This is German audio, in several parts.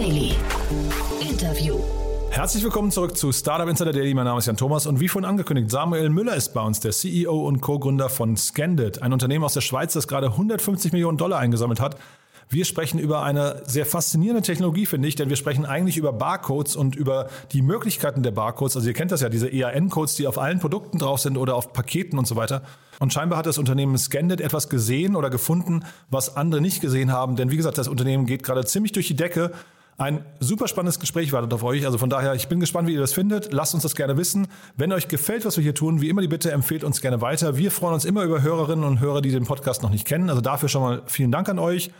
Daily. Interview. Herzlich willkommen zurück zu Startup Insider Daily. Mein Name ist Jan Thomas und wie vorhin angekündigt, Samuel Müller ist bei uns, der CEO und Co-Gründer von Scandit, ein Unternehmen aus der Schweiz, das gerade 150 Millionen Dollar eingesammelt hat. Wir sprechen über eine sehr faszinierende Technologie, finde ich, denn wir sprechen eigentlich über Barcodes und über die Möglichkeiten der Barcodes. Also ihr kennt das ja, diese EAN-Codes, die auf allen Produkten drauf sind oder auf Paketen und so weiter. Und scheinbar hat das Unternehmen Scandit etwas gesehen oder gefunden, was andere nicht gesehen haben. Denn wie gesagt, das Unternehmen geht gerade ziemlich durch die Decke. Ein super spannendes Gespräch wartet auf euch. Also von daher, ich bin gespannt, wie ihr das findet. Lasst uns das gerne wissen. Wenn euch gefällt, was wir hier tun, wie immer die Bitte, empfehlt uns gerne weiter. Wir freuen uns immer über Hörerinnen und Hörer, die den Podcast noch nicht kennen. Also dafür schon mal vielen Dank an euch.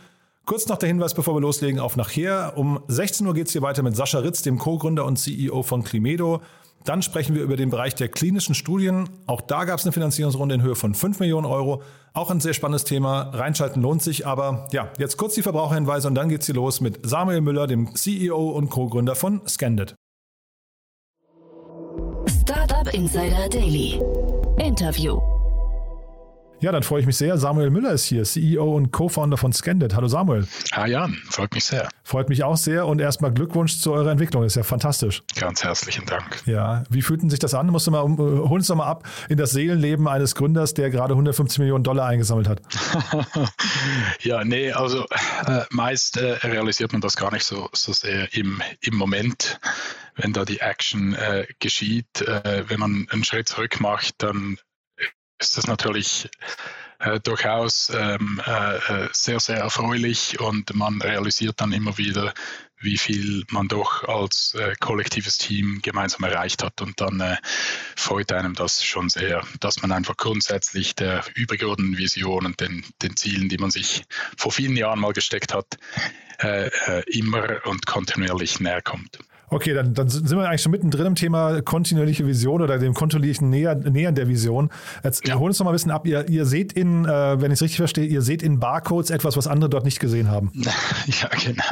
Kurz noch der Hinweis, bevor wir loslegen, auf nachher. Um 16 Uhr geht es hier weiter mit Sascha Ritz, dem Co-Gründer und CEO von Climedo. Dann sprechen wir über den Bereich der klinischen Studien. Auch da gab es eine Finanzierungsrunde in Höhe von 5 Millionen Euro. Auch ein sehr spannendes Thema. Reinschalten lohnt sich. Aber ja, jetzt kurz die Verbraucherhinweise und dann geht's hier los mit Samuel Müller, dem CEO und Co-Gründer von Scandit. Startup Insider Daily. Interview. Ja, dann freue ich mich sehr. Samuel Müller ist hier, CEO und Co-Founder von Scandit. Hallo Samuel. Hi Jan, freut mich sehr. Freut mich auch sehr und erstmal Glückwunsch zu eurer Entwicklung. Ist ja fantastisch. Ganz herzlichen Dank. Ja, wie fühlten sich das an? Musst du mal, hol uns doch mal ab in das Seelenleben eines Gründers, der gerade 150 Millionen Dollar eingesammelt hat. ja, nee, also äh, meist äh, realisiert man das gar nicht so, so sehr im, im Moment wenn da die Action äh, geschieht. Äh, wenn man einen Schritt zurück macht, dann ist das natürlich äh, durchaus ähm, äh, äh, sehr, sehr erfreulich und man realisiert dann immer wieder, wie viel man doch als äh, kollektives Team gemeinsam erreicht hat. Und dann äh, freut einem das schon sehr, dass man einfach grundsätzlich der übergeordneten Vision und den, den Zielen, die man sich vor vielen Jahren mal gesteckt hat, äh, immer und kontinuierlich näher kommt. Okay, dann, dann sind wir eigentlich schon mittendrin im Thema kontinuierliche Vision oder dem kontinuierlichen Nähern, Nähern der Vision. Jetzt ja. holen uns noch mal ein bisschen ab. Ihr, ihr seht in, äh, wenn ich es richtig verstehe, ihr seht in Barcodes etwas, was andere dort nicht gesehen haben. Ja, genau.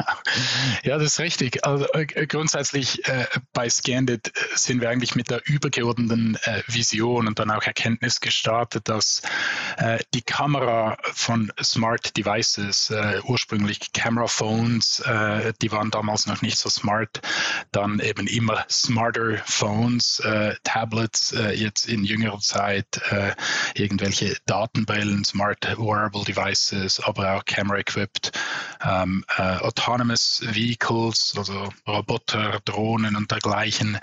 Ja, das ist richtig. Also äh, grundsätzlich äh, bei Scandit äh, sind wir eigentlich mit der übergeordneten äh, Vision und dann auch Erkenntnis gestartet, dass äh, die Kamera von Smart Devices, ursprünglich Camera Phones, die waren damals noch nicht so smart, dann eben immer smarter Phones, äh, Tablets, äh, jetzt in jüngerer Zeit äh, irgendwelche Datenbrillen, Smart Wearable Devices, aber auch Camera-equipped, ähm, äh, Autonomous Vehicles, also Roboter, Drohnen und dergleichen,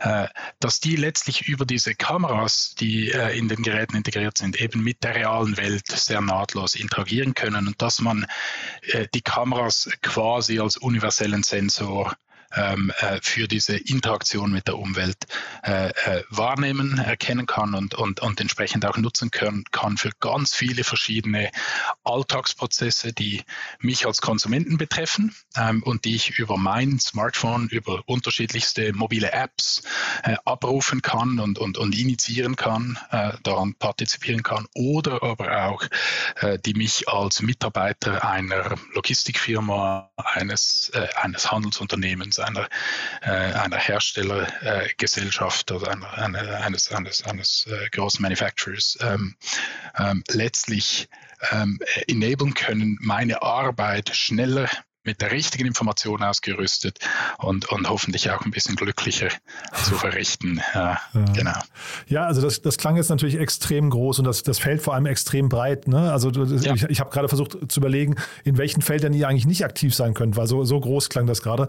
äh, dass die letztlich über diese Kameras, die äh, in den Geräten integriert sind, eben mit der realen Welt sehr nahtlos interagieren können und dass man die Kameras quasi als universellen Sensor ähm, äh, für diese Interaktion mit der Umwelt äh, äh, wahrnehmen, erkennen kann und, und, und entsprechend auch nutzen können, kann für ganz viele verschiedene Alltagsprozesse, die mich als Konsumenten betreffen ähm, und die ich über mein Smartphone, über unterschiedlichste mobile Apps äh, abrufen kann und, und, und initiieren kann, äh, daran partizipieren kann oder aber auch die mich als Mitarbeiter einer Logistikfirma, eines, eines Handelsunternehmens einer, äh, einer Herstellergesellschaft oder einer, eines, eines, eines äh, großen Manufacturers ähm, ähm, letztlich ähm, enablen können, meine Arbeit schneller mit der richtigen Information ausgerüstet und, und hoffentlich auch ein bisschen glücklicher zu verrichten. Ja, ja. Genau. Ja, also das, das klang jetzt natürlich extrem groß und das, das Feld vor allem extrem breit. Ne? Also ja. ich, ich habe gerade versucht zu überlegen, in welchen Feldern ihr eigentlich nicht aktiv sein könnt, weil so, so groß klang das gerade.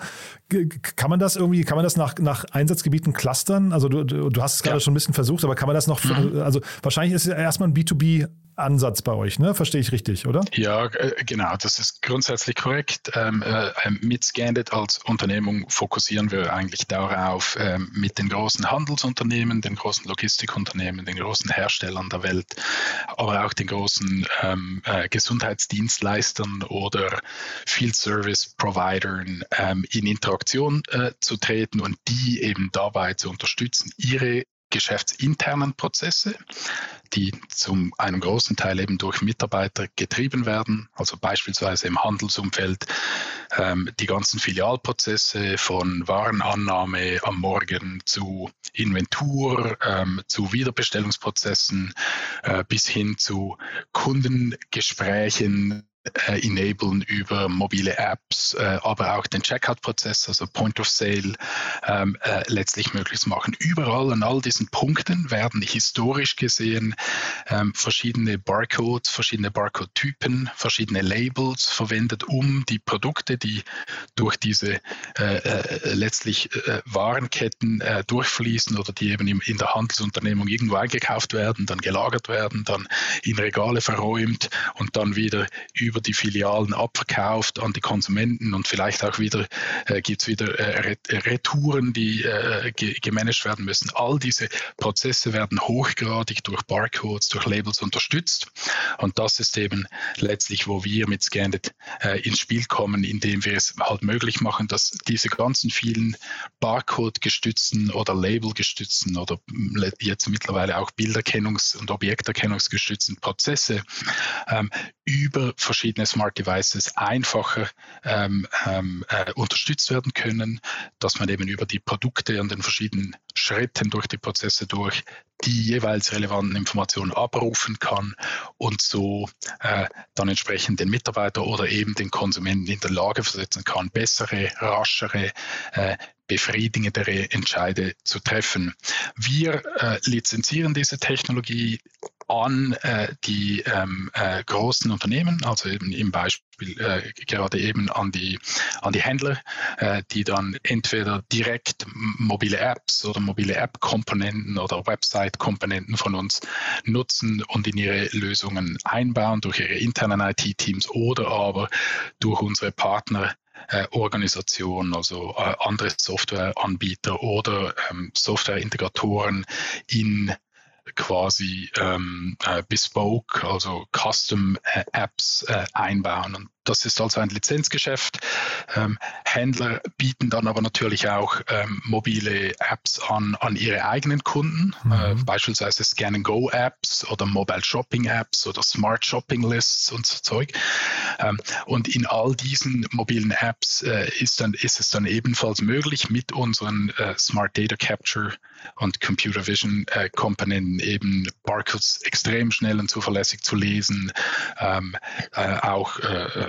Kann man das irgendwie, kann man das nach, nach Einsatzgebieten clustern? Also du, du hast es gerade schon ein bisschen versucht, aber kann man das noch, mhm. also wahrscheinlich ist es erstmal ein B2B Ansatz bei euch, ne? Verstehe ich richtig, oder? Ja, äh, genau, das ist grundsätzlich korrekt. Ähm, äh, mit Scandit als Unternehmung fokussieren wir eigentlich darauf, ähm, mit den großen Handelsunternehmen, den großen Logistikunternehmen, den großen Herstellern der Welt, aber auch den großen ähm, äh, Gesundheitsdienstleistern oder Field Service Providern ähm, in Interaktion äh, zu treten und die eben dabei zu unterstützen, ihre geschäftsinternen Prozesse, die zum einem großen Teil eben durch Mitarbeiter getrieben werden, also beispielsweise im Handelsumfeld ähm, die ganzen Filialprozesse von Warenannahme am Morgen zu Inventur, ähm, zu Wiederbestellungsprozessen äh, bis hin zu Kundengesprächen äh, enablen über mobile Apps, äh, aber auch den Checkout-Prozess, also Point of Sale, ähm, äh, letztlich möglich machen. Überall an all diesen Punkten werden historisch gesehen ähm, verschiedene Barcodes, verschiedene Barcode-Typen, verschiedene Labels verwendet, um die Produkte, die durch diese äh, äh, letztlich äh, Warenketten durchfließen oder die eben in der Handelsunternehmung irgendwo eingekauft werden, dann gelagert werden, dann in Regale verräumt und dann wieder über über die Filialen abverkauft an die Konsumenten und vielleicht auch wieder äh, gibt es wieder äh, Retouren, die äh, ge gemanagt werden müssen. All diese Prozesse werden hochgradig durch Barcodes, durch Labels unterstützt und das ist eben letztlich, wo wir mit Scandit äh, ins Spiel kommen, indem wir es halt möglich machen, dass diese ganzen vielen Barcode-gestützten oder Label-gestützten oder jetzt mittlerweile auch Bilderkennungs- und Objekterkennungsgestützten Prozesse ähm, über verschiedene verschiedene Smart Devices einfacher ähm, ähm, äh, unterstützt werden können, dass man eben über die Produkte und den verschiedenen Schritten durch die Prozesse durch die jeweils relevanten Informationen abrufen kann und so äh, dann entsprechend den Mitarbeiter oder eben den Konsumenten in der Lage versetzen kann, bessere, raschere, äh, befriedigendere Entscheide zu treffen. Wir äh, lizenzieren diese Technologie an äh, die ähm, äh, großen Unternehmen, also eben im Beispiel äh, gerade eben an die, an die Händler, äh, die dann entweder direkt mobile Apps oder mobile App-Komponenten oder Website-Komponenten von uns nutzen und in ihre Lösungen einbauen durch ihre internen IT-Teams oder aber durch unsere Partner äh, also äh, andere Softwareanbieter oder ähm, Softwareintegratoren in quasi ähm, äh, bespoke, also Custom äh, Apps äh, einbauen. Und das ist also ein Lizenzgeschäft. Ähm, Händler bieten dann aber natürlich auch ähm, mobile Apps an, an ihre eigenen Kunden, mhm. äh, beispielsweise Scan-and-Go-Apps oder Mobile Shopping-Apps oder Smart Shopping-Lists und so Zeug. Ähm, und in all diesen mobilen Apps äh, ist, dann, ist es dann ebenfalls möglich, mit unseren äh, Smart Data Capture und Computer Vision äh, Komponenten eben Barcodes extrem schnell und zuverlässig zu lesen, ähm, äh, auch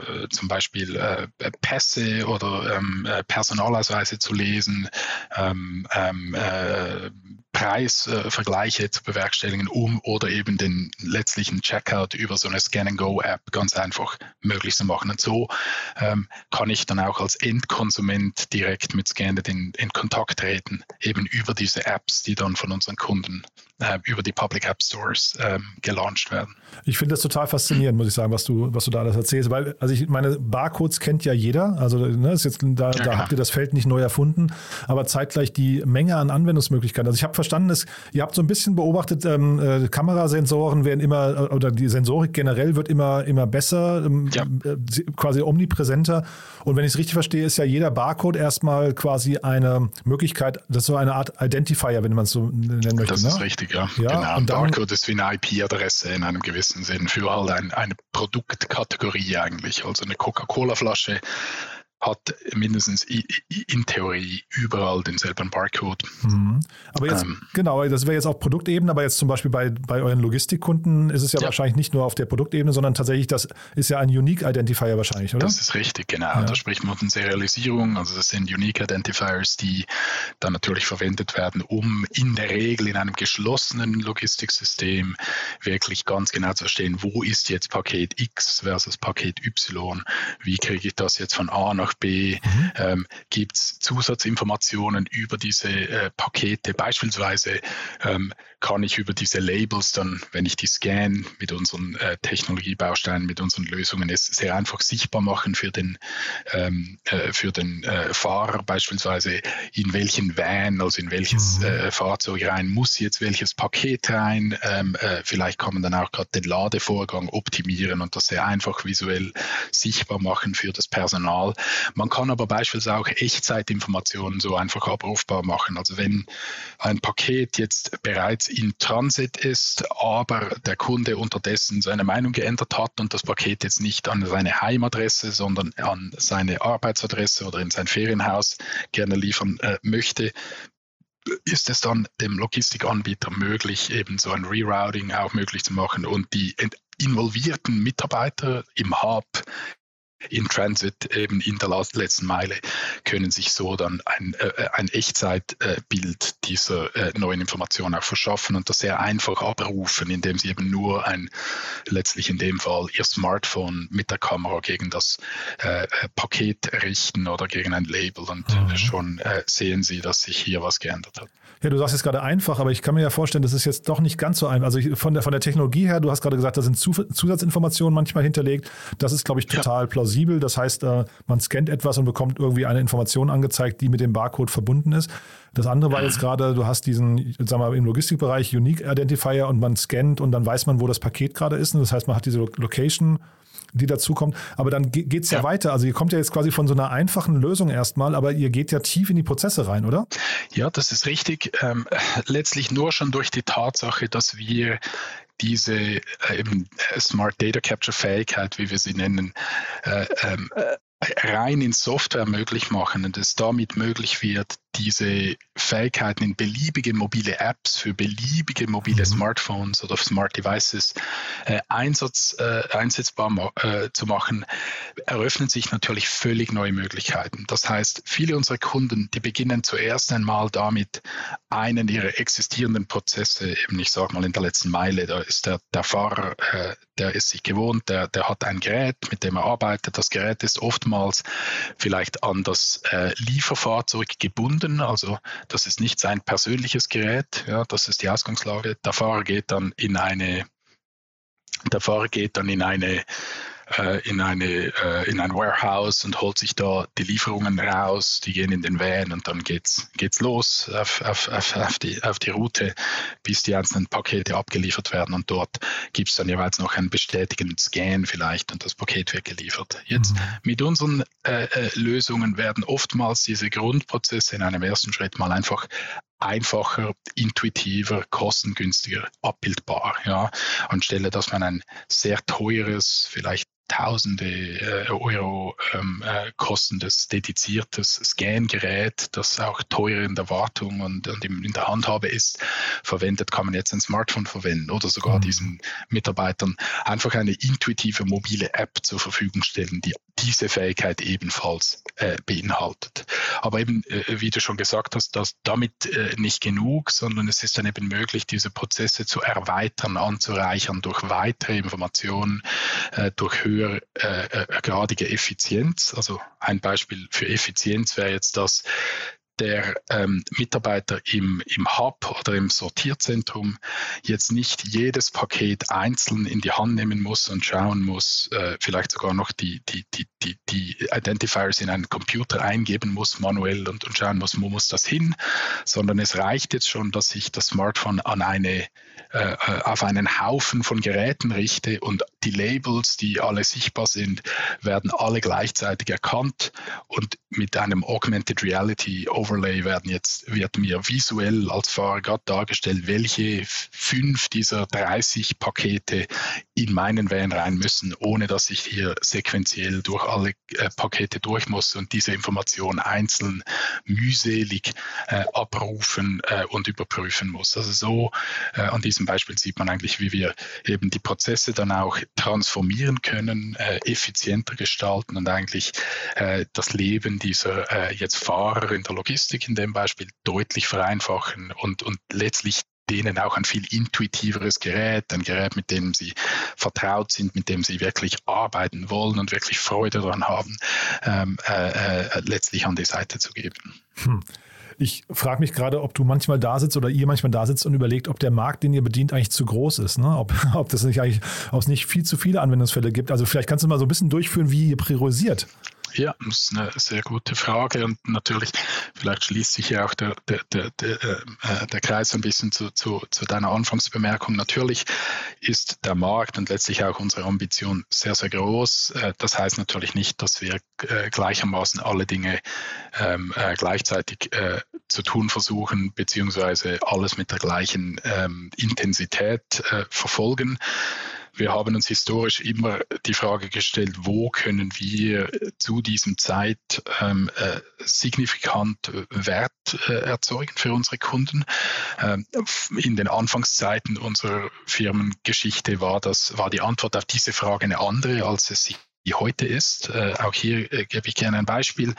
äh, zum Beispiel äh, Pässe oder ähm, äh, Personalausweise zu lesen, ähm, ähm, äh, Preisvergleiche zu bewerkstelligen, um oder eben den letztlichen Checkout über so eine Scan-and-Go-App ganz einfach möglich zu machen. Und so ähm, kann ich dann auch als Endkonsument direkt mit Scannet in, in Kontakt treten, eben über diese Apps, die dann von unseren Kunden äh, über die Public App Stores ähm, gelauncht werden. Ich finde das total faszinierend, muss ich sagen, was du, was du da alles erzählst. Weil, also ich meine, Barcodes kennt ja jeder. Also ne, ist jetzt, da, ja, da habt ihr das Feld nicht neu erfunden, aber zeitgleich die Menge an Anwendungsmöglichkeiten. Also ich habe verstanden, dass ihr habt so ein bisschen beobachtet, ähm, äh, Kamerasensoren werden immer, oder die Sensorik generell wird immer, immer besser, ähm, ja. äh, quasi omnipräsenter. Und wenn ich es richtig verstehe, ist ja jeder Barcode erstmal quasi eine Möglichkeit, das ist so eine Art Identifier, wenn man es so nennen möchte. Das ist ne? richtig, ja. ja genau. Und dann, Barcode ist wie eine IP-Adresse in einem gewissen Sinn für halt ein, eine Produktkategorie eigentlich. Also eine Coca-Cola-Flasche hat mindestens in Theorie überall denselben Barcode. Mhm. Aber jetzt, ähm, genau, das wäre jetzt auf Produktebene, aber jetzt zum Beispiel bei, bei euren Logistikkunden ist es ja, ja, wahrscheinlich nicht nur auf der Produktebene, sondern tatsächlich, das ist ja ein Unique Identifier wahrscheinlich, oder? Das ist richtig, genau. Ja. Da spricht man von Serialisierung, also das sind Unique Identifiers, die dann natürlich verwendet werden, um in der Regel in einem geschlossenen Logistiksystem wirklich ganz genau zu verstehen, wo ist jetzt Paket X versus Paket Y, wie kriege ich das jetzt von A nach nach B? Mhm. Ähm, Gibt es Zusatzinformationen über diese äh, Pakete? Beispielsweise ähm, kann ich über diese Labels dann, wenn ich die scan mit unseren äh, Technologiebausteinen, mit unseren Lösungen, es sehr einfach sichtbar machen für den, ähm, äh, für den äh, Fahrer beispielsweise, in welchen Van, also in welches mhm. Äh, Fahrzeug rein muss jetzt welches Paket rein. Ähm, äh, vielleicht kann man dann auch gerade den Ladevorgang optimieren und das sehr einfach visuell sichtbar machen für das Personal. Man kann aber beispielsweise auch Echtzeitinformationen so einfach abrufbar machen. Also wenn ein Paket jetzt bereits in Transit ist, aber der Kunde unterdessen seine Meinung geändert hat und das Paket jetzt nicht an seine Heimadresse, sondern an seine Arbeitsadresse oder in sein Ferienhaus gerne liefern äh, möchte, ist es dann dem Logistikanbieter möglich, eben so ein Rerouting auch möglich zu machen und die involvierten Mitarbeiter im Hub, in Transit eben in der letzten Meile können sich so dann ein, äh, ein Echtzeitbild dieser äh, neuen Information auch verschaffen und das sehr einfach abrufen, indem sie eben nur ein, letztlich in dem Fall ihr Smartphone mit der Kamera gegen das äh, Paket richten oder gegen ein Label und mhm. schon äh, sehen sie, dass sich hier was geändert hat. Ja, du sagst jetzt gerade einfach, aber ich kann mir ja vorstellen, das ist jetzt doch nicht ganz so einfach. Also ich, von, der, von der Technologie her, du hast gerade gesagt, da sind Zusatzinformationen manchmal hinterlegt. Das ist, glaube ich, total ja. plausibel. Das heißt, äh, man scannt etwas und bekommt irgendwie eine Information angezeigt, die mit dem Barcode verbunden ist. Das andere war jetzt gerade, du hast diesen, sagen wir mal, im Logistikbereich Unique Identifier und man scannt und dann weiß man, wo das Paket gerade ist. Und das heißt, man hat diese Location die dazukommt. Aber dann geht es ja. ja. weiter. Also ihr kommt ja jetzt quasi von so einer einfachen Lösung erstmal, aber ihr geht ja tief in die Prozesse rein, oder? Ja, das ist richtig. Ähm, letztlich nur schon durch die Tatsache, dass wir diese äh, eben äh, Smart Data Capture Fähigkeit, wie wir sie nennen, äh, ähm, äh, rein in Software möglich machen und es damit möglich wird, diese Fähigkeiten in beliebige mobile Apps für beliebige mobile mhm. Smartphones oder Smart Devices äh, Einsatz, äh, einsetzbar äh, zu machen, eröffnen sich natürlich völlig neue Möglichkeiten. Das heißt, viele unserer Kunden, die beginnen zuerst einmal damit, einen ihrer existierenden Prozesse, eben ich sage mal in der letzten Meile, da ist der, der Fahrer, äh, der ist sich gewohnt, der, der hat ein Gerät, mit dem er arbeitet. Das Gerät ist oftmals vielleicht an das äh, Lieferfahrzeug gebunden Kunden. Also das ist nicht sein persönliches Gerät, ja, das ist die Ausgangslage. Der Fahrer geht dann in eine, der Fahrer geht dann in eine in, eine, äh, in ein Warehouse und holt sich da die Lieferungen raus, die gehen in den Van und dann geht's, geht's los auf, auf, auf, auf, die, auf die Route, bis die einzelnen Pakete abgeliefert werden und dort gibt es dann jeweils noch einen bestätigenden Scan vielleicht und das Paket wird geliefert. Jetzt mhm. mit unseren äh, äh Lösungen werden oftmals diese Grundprozesse in einem ersten Schritt mal einfach einfacher, intuitiver, kostengünstiger abbildbar. Ja, anstelle, dass man ein sehr teures, vielleicht Tausende äh, Euro ähm, äh, kostendes, dediziertes Scan-Gerät, das auch teuer in der Wartung und, und in der Handhabe ist, verwendet, kann man jetzt ein Smartphone verwenden oder sogar mhm. diesen Mitarbeitern einfach eine intuitive mobile App zur Verfügung stellen, die diese Fähigkeit ebenfalls äh, beinhaltet. Aber eben, äh, wie du schon gesagt hast, dass damit äh, nicht genug, sondern es ist dann eben möglich, diese Prozesse zu erweitern, anzureichern durch weitere Informationen, äh, durch höhere höhergradige äh, Effizienz. Also ein Beispiel für Effizienz wäre jetzt, dass der ähm, Mitarbeiter im, im Hub oder im Sortierzentrum jetzt nicht jedes Paket einzeln in die Hand nehmen muss und schauen muss, äh, vielleicht sogar noch die, die, die, die, die Identifiers in einen Computer eingeben muss manuell und, und schauen muss, wo muss das hin, sondern es reicht jetzt schon, dass ich das Smartphone an eine, äh, auf einen Haufen von Geräten richte und die Labels, die alle sichtbar sind, werden alle gleichzeitig erkannt und mit einem Augmented Reality Overlay werden jetzt, wird mir visuell als Fahrer gerade dargestellt, welche fünf dieser 30 Pakete in meinen Van rein müssen, ohne dass ich hier sequenziell durch alle äh, Pakete durch muss und diese Information einzeln mühselig äh, abrufen äh, und überprüfen muss. Also so äh, an diesem Beispiel sieht man eigentlich, wie wir eben die Prozesse dann auch transformieren können, äh, effizienter gestalten und eigentlich äh, das Leben dieser jetzt Fahrer in der Logistik Logistik in dem Beispiel deutlich vereinfachen und, und letztlich denen auch ein viel intuitiveres Gerät, ein Gerät, mit dem sie vertraut sind, mit dem sie wirklich arbeiten wollen und wirklich Freude daran haben, ähm, äh, äh, letztlich an die Seite zu geben. Hm. Ich frage mich gerade, ob du manchmal da sitzt oder ihr manchmal da sitzt und überlegt, ob der Markt, den ihr bedient, eigentlich zu groß ist. Ne? Ob, ob das nicht eigentlich, ob es nicht viel zu viele Anwendungsfälle gibt. Also vielleicht kannst du mal so ein bisschen durchführen, wie ihr priorisiert. Ja, das ist eine sehr gute Frage und natürlich, vielleicht schließt sich ja auch der, der, der, der, äh, der Kreis ein bisschen zu, zu, zu deiner Anfangsbemerkung. Natürlich ist der Markt und letztlich auch unsere Ambition sehr, sehr groß. Äh, das heißt natürlich nicht, dass wir äh, gleichermaßen alle Dinge ähm, gleichzeitig zu tun versuchen, beziehungsweise alles mit der gleichen ähm, Intensität verfolgen. Wir haben uns historisch immer die Frage gestellt, wo können wir zu diesem Zeit ähm, äh, signifikant Wert äh, erzeugen für unsere Kunden. Ähm, in den Anfangszeiten unserer Firmengeschichte war das war die Antwort auf diese Frage eine andere, als es sie heute ist. Äh, auch hier äh, gebe ich gerne ein Beispiel.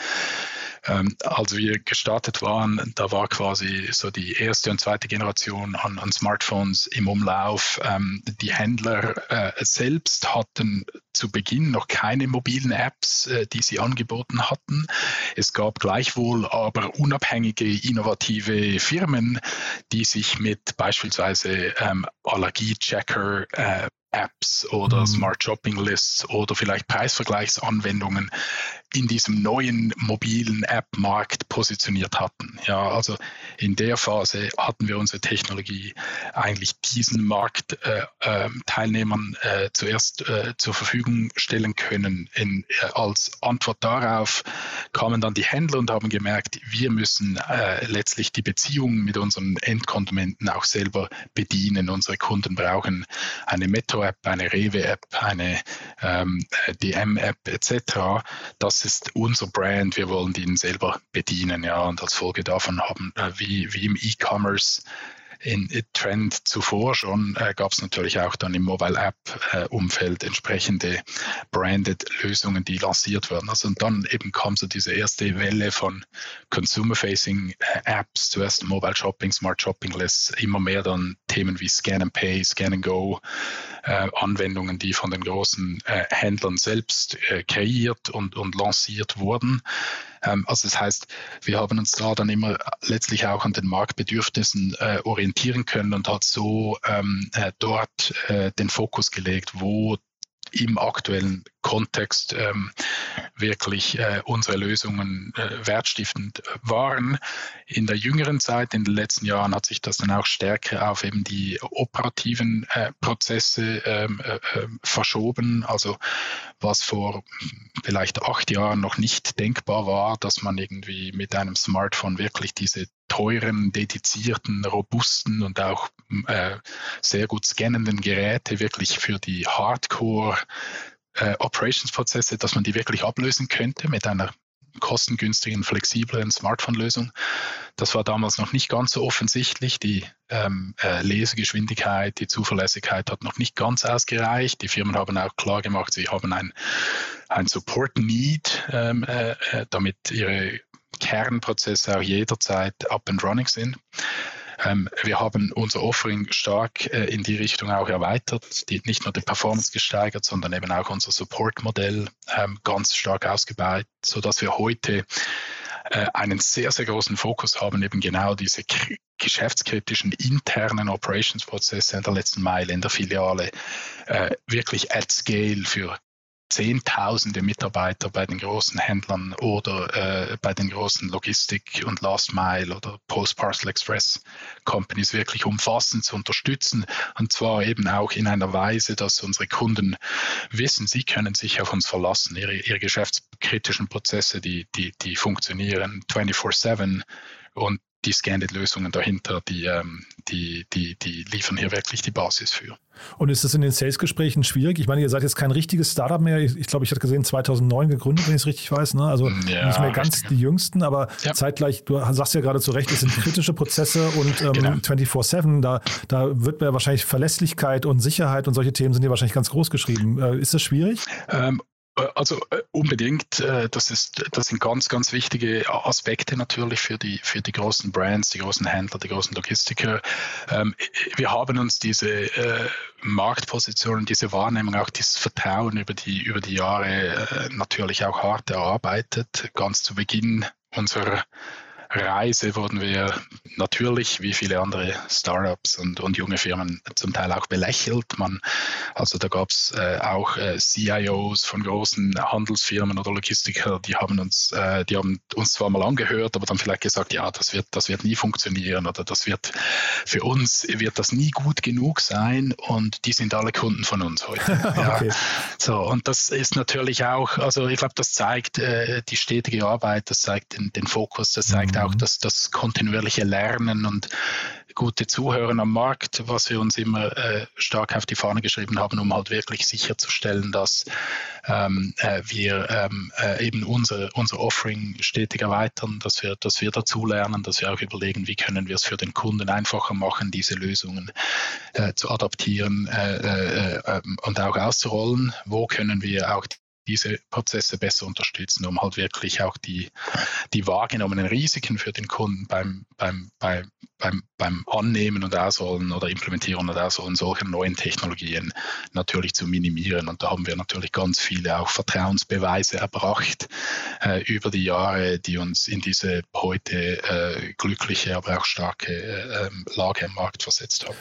Ähm, als wir gestartet waren, da war quasi so die erste und zweite Generation an, an Smartphones im Umlauf. Ähm, die Händler äh, selbst hatten zu Beginn noch keine mobilen Apps, äh, die sie angeboten hatten. Es gab gleichwohl aber unabhängige, innovative Firmen, die sich mit beispielsweise ähm, Allergiechecker äh, Apps oder mhm. Smart Shopping Lists oder vielleicht Preisvergleichsanwendungen in diesem neuen mobilen App-Markt positioniert hatten. Ja, also in der Phase hatten wir unsere Technologie eigentlich diesen Marktteilnehmern äh, äh, zuerst äh, zur Verfügung stellen können. In, äh, als Antwort darauf kamen dann die Händler und haben gemerkt, wir müssen äh, letztlich die Beziehung mit unseren Endkonsumenten auch selber bedienen. Unsere Kunden brauchen eine Metro-App, eine Rewe-App, eine ähm, DM-App etc. Das ist unser Brand, wir wollen den selber bedienen, ja, und als Folge davon haben, äh, wie, wie im E-Commerce in Trend zuvor schon äh, gab es natürlich auch dann im Mobile App-Umfeld entsprechende branded Lösungen, die lanciert werden. Also und dann eben kam so diese erste Welle von Consumer-Facing äh, Apps, zuerst Mobile Shopping, Smart Shopping Lists, immer mehr dann Themen wie Scan and Pay, Scan and Go, äh, Anwendungen, die von den großen äh, Händlern selbst äh, kreiert und, und lanciert wurden. Ähm, also das heißt, wir haben uns da dann immer letztlich auch an den Marktbedürfnissen äh, orientieren können und hat so ähm, äh, dort äh, den Fokus gelegt, wo im aktuellen Kontext ähm, wirklich äh, unsere Lösungen äh, wertstiftend waren. In der jüngeren Zeit, in den letzten Jahren, hat sich das dann auch stärker auf eben die operativen äh, Prozesse ähm, äh, äh, verschoben. Also was vor vielleicht acht Jahren noch nicht denkbar war, dass man irgendwie mit einem Smartphone wirklich diese teuren, dedizierten, robusten und auch äh, sehr gut scannenden Geräte wirklich für die Hardcore äh, Operations-Prozesse, dass man die wirklich ablösen könnte mit einer kostengünstigen, flexiblen Smartphone-Lösung. Das war damals noch nicht ganz so offensichtlich. Die ähm, äh, Lesegeschwindigkeit, die Zuverlässigkeit hat noch nicht ganz ausgereicht. Die Firmen haben auch klar gemacht, sie haben ein, ein Support-Need, ähm, äh, äh damit ihre Kernprozesse auch jederzeit up and running sind. Ähm, wir haben unser Offering stark äh, in die Richtung auch erweitert, die, nicht nur die Performance gesteigert, sondern eben auch unser Support-Modell ähm, ganz stark ausgebaut, sodass wir heute äh, einen sehr, sehr großen Fokus haben, eben genau diese geschäftskritischen internen Operations-Prozesse in der letzten Meile in der Filiale äh, wirklich at scale für Zehntausende Mitarbeiter bei den großen Händlern oder äh, bei den großen Logistik- und Last Mile oder Post-Parcel Express Companies wirklich umfassend zu unterstützen. Und zwar eben auch in einer Weise, dass unsere Kunden wissen, sie können sich auf uns verlassen. Ihre, ihre geschäftskritischen Prozesse, die, die, die funktionieren 24-7 und die Scanded-Lösungen dahinter, die, ähm, die, die, die liefern hier wirklich die Basis für. Und ist das in den Sales-Gesprächen schwierig? Ich meine, ihr seid jetzt kein richtiges Startup mehr. Ich, glaube, ich hatte gesehen, 2009 gegründet, wenn ich es richtig weiß. Ne? Also mm, ja, nicht mehr ganz richtig. die Jüngsten, aber ja. zeitgleich, du sagst ja gerade zu Recht, es sind kritische Prozesse und ähm, genau. 24-7, da, da wird mir wahrscheinlich Verlässlichkeit und Sicherheit und solche Themen sind hier wahrscheinlich ganz groß geschrieben. Äh, ist das schwierig? Ähm, äh, also äh, unbedingt, äh, das, ist, das sind ganz, ganz wichtige Aspekte natürlich für die, für die großen Brands, die großen Händler, die großen Logistiker. Ähm, wir haben uns diese Marktposition, diese Wahrnehmung, auch dieses Vertrauen über die, über die Jahre natürlich auch hart erarbeitet. Ganz zu Beginn unserer Reise wurden wir natürlich, wie viele andere Startups und, und junge Firmen, zum Teil auch belächelt. Man, also da gab es äh, auch äh, CIOs von großen Handelsfirmen oder Logistiker, die haben uns, äh, die haben uns zwar mal angehört, aber dann vielleicht gesagt, ja, das wird, das wird nie funktionieren oder das wird für uns wird das nie gut genug sein und die sind alle Kunden von uns heute. ja. okay. So und das ist natürlich auch, also ich glaube, das zeigt äh, die stetige Arbeit, das zeigt den, den Fokus, das zeigt auch mhm. das, das kontinuierliche Lernen und gute Zuhörer am Markt, was wir uns immer äh, stark auf die Fahne geschrieben haben, um halt wirklich sicherzustellen, dass ähm, äh, wir ähm, äh, eben unser, unser Offering stetig erweitern, dass wir, dass wir dazulernen, dass wir auch überlegen, wie können wir es für den Kunden einfacher machen, diese Lösungen äh, zu adaptieren äh, äh, äh, und auch auszurollen. Wo können wir auch diese Prozesse besser unterstützen, um halt wirklich auch die, die wahrgenommenen Risiken für den Kunden beim, beim, beim, beim, beim Annehmen und Ausrollen oder Implementieren und Ausrollen solcher neuen Technologien natürlich zu minimieren. Und da haben wir natürlich ganz viele auch Vertrauensbeweise erbracht äh, über die Jahre, die uns in diese heute äh, glückliche, aber auch starke äh, Lage im Markt versetzt haben.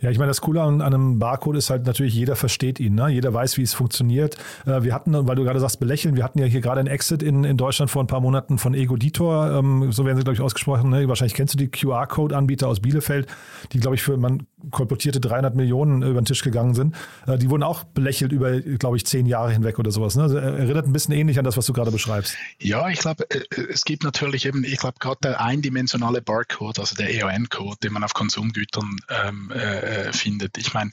Ja, ich meine, das Coole an, einem Barcode ist halt natürlich, jeder versteht ihn, ne? jeder weiß, wie es funktioniert. Äh, wir hatten, weil du gerade sagst, belächeln, wir hatten ja hier gerade ein Exit in, in Deutschland vor ein paar Monaten von Egoditor, ähm, so werden sie, glaube ich, ausgesprochen. Ne? Wahrscheinlich kennst du die QR-Code-Anbieter aus Bielefeld, die, glaube ich, für man kolportierte 300 Millionen über den Tisch gegangen sind. Äh, die wurden auch belächelt über, glaube ich, zehn Jahre hinweg oder sowas. Ne? Also, erinnert ein bisschen ähnlich an das, was du gerade beschreibst. Ja, ich glaube, äh, es gibt natürlich eben, ich glaube, gerade der eindimensionale Barcode, also der EON-Code, den man auf Konsumgütern ähm, äh, äh, findet. Ich meine,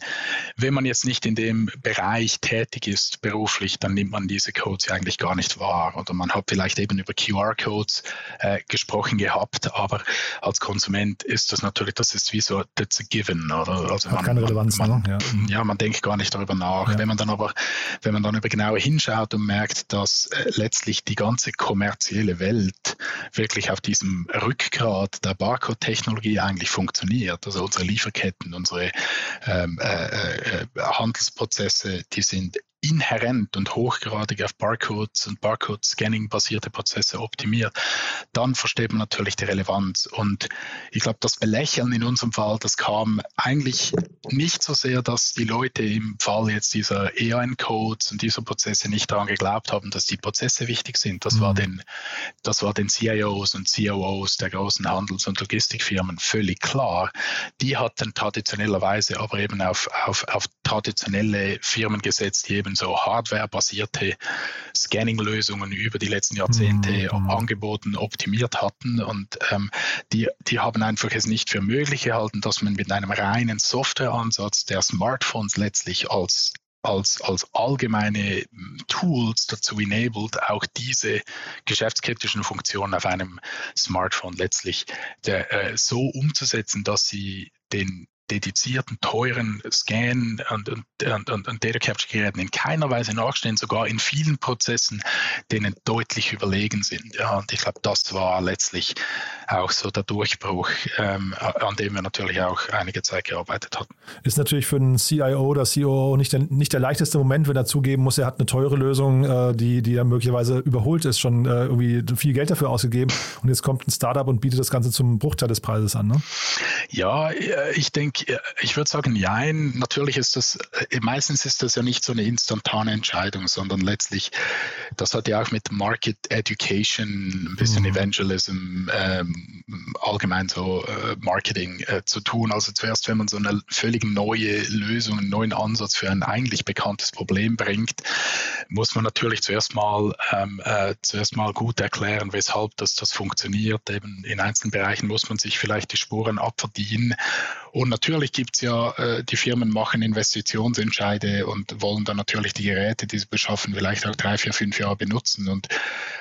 wenn man jetzt nicht in dem Bereich tätig ist beruflich, dann nimmt man diese Codes ja eigentlich gar nicht wahr. Oder man hat vielleicht eben über QR-Codes äh, gesprochen gehabt, aber als Konsument ist das natürlich, das ist wie so, that's a given. Oder? Also hat man, keine Relevanz. Man, ne? ja. ja. man denkt gar nicht darüber nach. Ja. Wenn man dann aber, wenn man dann über genauer hinschaut und merkt, dass äh, letztlich die ganze kommerzielle Welt wirklich auf diesem Rückgrat der Barcode-Technologie eigentlich funktioniert, also unsere Lieferketten, unsere ähm, äh, äh, Handelsprozesse, die sind inhärent und hochgradig auf Barcodes und Barcode-Scanning basierte Prozesse optimiert, dann versteht man natürlich die Relevanz. Und ich glaube, das Belächeln in unserem Fall, das kam eigentlich nicht so sehr, dass die Leute im Fall jetzt dieser EAN-Codes und dieser Prozesse nicht daran geglaubt haben, dass die Prozesse wichtig sind. Das, mhm. war, den, das war den CIOs und COOs der großen Handels- und Logistikfirmen völlig klar. Die hatten traditionellerweise aber eben auf, auf, auf traditionelle Firmen gesetzt, die eben so hardwarebasierte Scanning-Lösungen über die letzten Jahrzehnte mhm. angeboten, optimiert hatten. Und ähm, die, die haben einfach es nicht für möglich gehalten, dass man mit einem reinen Softwareansatz der Smartphones letztlich als als, als allgemeine Tools dazu enabled, auch diese geschäftskritischen Funktionen auf einem Smartphone letztlich der, äh, so umzusetzen, dass sie den dedizierten, teuren Scan- und, und, und, und Data Capture-Geräten in keiner Weise nachstehen, sogar in vielen Prozessen, denen deutlich überlegen sind. Ja, und ich glaube, das war letztlich auch so der Durchbruch, ähm, an dem wir natürlich auch einige Zeit gearbeitet hatten. Ist natürlich für einen CIO oder COO nicht der, nicht der leichteste Moment, wenn er zugeben muss, er hat eine teure Lösung, äh, die, die dann möglicherweise überholt ist, schon äh, irgendwie viel Geld dafür ausgegeben und jetzt kommt ein Startup und bietet das Ganze zum Bruchteil des Preises an. Ne? Ja, äh, ich denke, ich würde sagen, nein. Natürlich ist das, äh, meistens ist das ja nicht so eine instantane Entscheidung, sondern letztlich, das hat ja auch mit Market Education, ein bisschen mhm. Evangelism, ähm, allgemein so äh, Marketing äh, zu tun. Also zuerst, wenn man so eine völlig neue Lösung, einen neuen Ansatz für ein eigentlich bekanntes Problem bringt, muss man natürlich zuerst mal, ähm, äh, zuerst mal gut erklären, weshalb das, das funktioniert. Eben in einzelnen Bereichen muss man sich vielleicht die Spuren abverdienen und natürlich gibt es ja, äh, die Firmen machen Investitionsentscheide und wollen dann natürlich die Geräte, die sie beschaffen, vielleicht auch drei, vier, fünf Jahre benutzen. Und